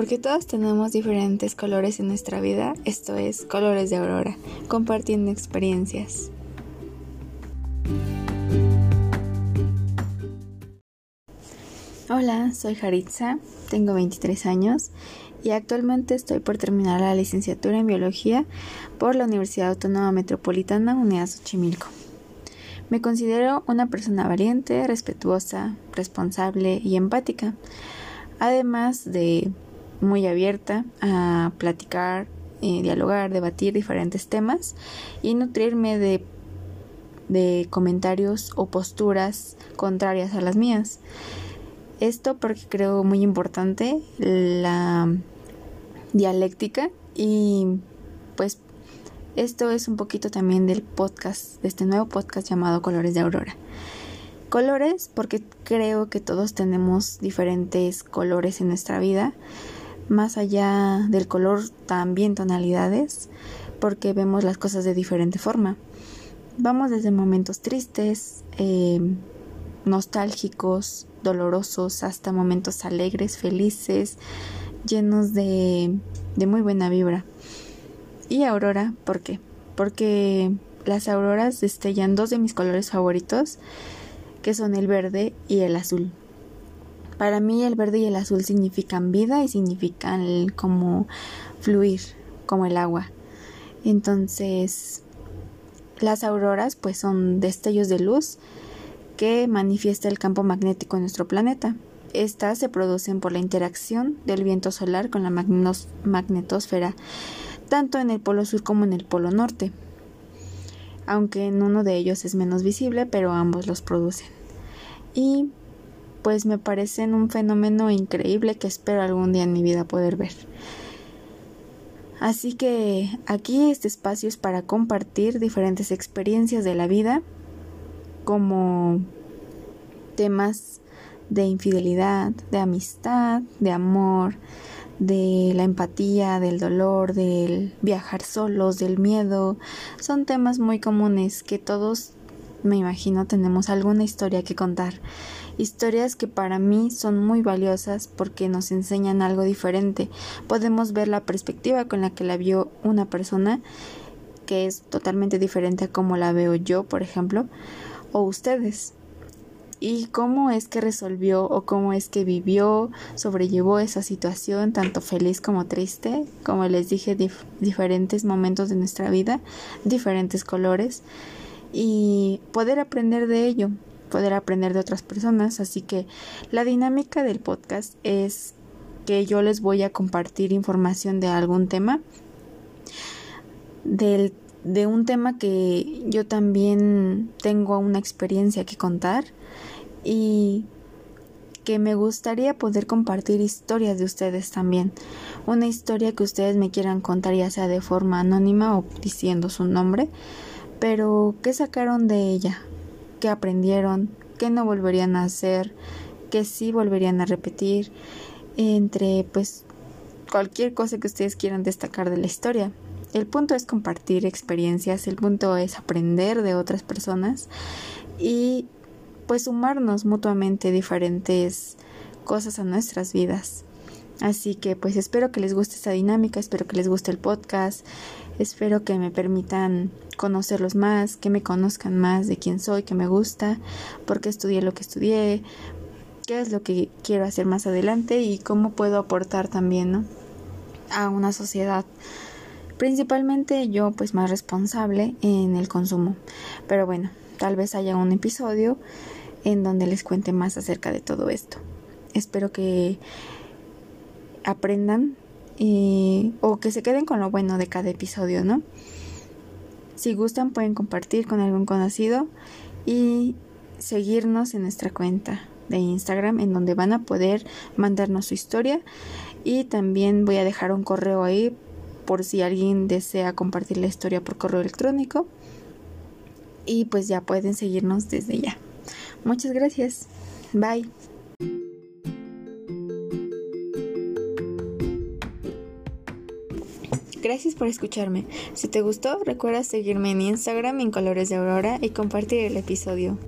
porque todos tenemos diferentes colores en nuestra vida, esto es Colores de Aurora, compartiendo experiencias. Hola, soy Jaritza, tengo 23 años y actualmente estoy por terminar la licenciatura en biología por la Universidad Autónoma Metropolitana Unidad Xochimilco. Me considero una persona valiente, respetuosa, responsable y empática, además de muy abierta a platicar, eh, dialogar, debatir diferentes temas y nutrirme de, de comentarios o posturas contrarias a las mías. Esto porque creo muy importante la dialéctica y pues esto es un poquito también del podcast, de este nuevo podcast llamado Colores de Aurora. Colores porque creo que todos tenemos diferentes colores en nuestra vida, más allá del color también tonalidades, porque vemos las cosas de diferente forma. Vamos desde momentos tristes, eh, nostálgicos, dolorosos, hasta momentos alegres, felices, llenos de, de muy buena vibra. Y aurora, ¿por qué? Porque las auroras destellan dos de mis colores favoritos, que son el verde y el azul. Para mí el verde y el azul significan vida y significan como fluir, como el agua. Entonces, las auroras pues son destellos de luz que manifiesta el campo magnético en nuestro planeta. Estas se producen por la interacción del viento solar con la magnetosfera, tanto en el polo sur como en el polo norte, aunque en uno de ellos es menos visible, pero ambos los producen. Y pues me parecen un fenómeno increíble que espero algún día en mi vida poder ver. Así que aquí este espacio es para compartir diferentes experiencias de la vida como temas de infidelidad, de amistad, de amor, de la empatía, del dolor, del viajar solos, del miedo. Son temas muy comunes que todos, me imagino, tenemos alguna historia que contar. Historias que para mí son muy valiosas porque nos enseñan algo diferente. Podemos ver la perspectiva con la que la vio una persona que es totalmente diferente a como la veo yo, por ejemplo o ustedes. Y cómo es que resolvió o cómo es que vivió, sobrellevó esa situación, tanto feliz como triste, como les dije, diferentes momentos de nuestra vida, diferentes colores, y poder aprender de ello, poder aprender de otras personas. Así que la dinámica del podcast es que yo les voy a compartir información de algún tema del de un tema que yo también tengo una experiencia que contar y que me gustaría poder compartir historias de ustedes también. Una historia que ustedes me quieran contar ya sea de forma anónima o diciendo su nombre, pero qué sacaron de ella, qué aprendieron, qué no volverían a hacer, qué sí volverían a repetir, entre pues cualquier cosa que ustedes quieran destacar de la historia. El punto es compartir experiencias, el punto es aprender de otras personas y pues sumarnos mutuamente diferentes cosas a nuestras vidas. Así que pues espero que les guste esta dinámica, espero que les guste el podcast, espero que me permitan conocerlos más, que me conozcan más de quién soy, que me gusta, por qué estudié lo que estudié, qué es lo que quiero hacer más adelante y cómo puedo aportar también ¿no? a una sociedad principalmente yo pues más responsable en el consumo. Pero bueno, tal vez haya un episodio en donde les cuente más acerca de todo esto. Espero que aprendan y, o que se queden con lo bueno de cada episodio, ¿no? Si gustan pueden compartir con algún conocido y seguirnos en nuestra cuenta de Instagram en donde van a poder mandarnos su historia y también voy a dejar un correo ahí por si alguien desea compartir la historia por correo electrónico. Y pues ya pueden seguirnos desde ya. Muchas gracias. Bye. Gracias por escucharme. Si te gustó, recuerda seguirme en Instagram en Colores de Aurora y compartir el episodio.